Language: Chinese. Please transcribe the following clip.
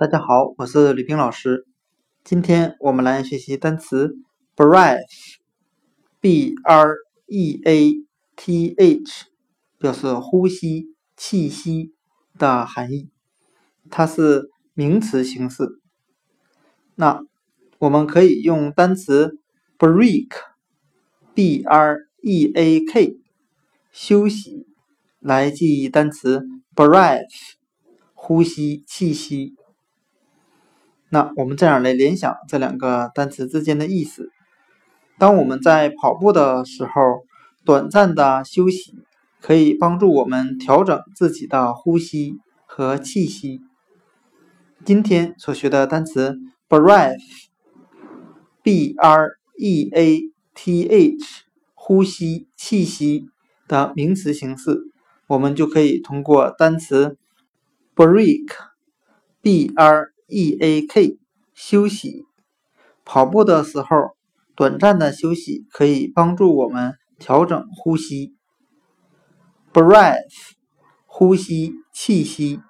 大家好，我是李冰老师。今天我们来学习单词 breath，b r e a t h，表示呼吸、气息的含义。它是名词形式。那我们可以用单词 break，b r e a k，休息来记忆单词 breath，呼吸、气息。那我们这样来联想这两个单词之间的意思：当我们在跑步的时候，短暂的休息可以帮助我们调整自己的呼吸和气息。今天所学的单词 breath，b r e a t h，呼吸、气息的名词形式，我们就可以通过单词 break，b r。E a k 休息，跑步的时候，短暂的休息可以帮助我们调整呼吸。breath，呼吸、气息。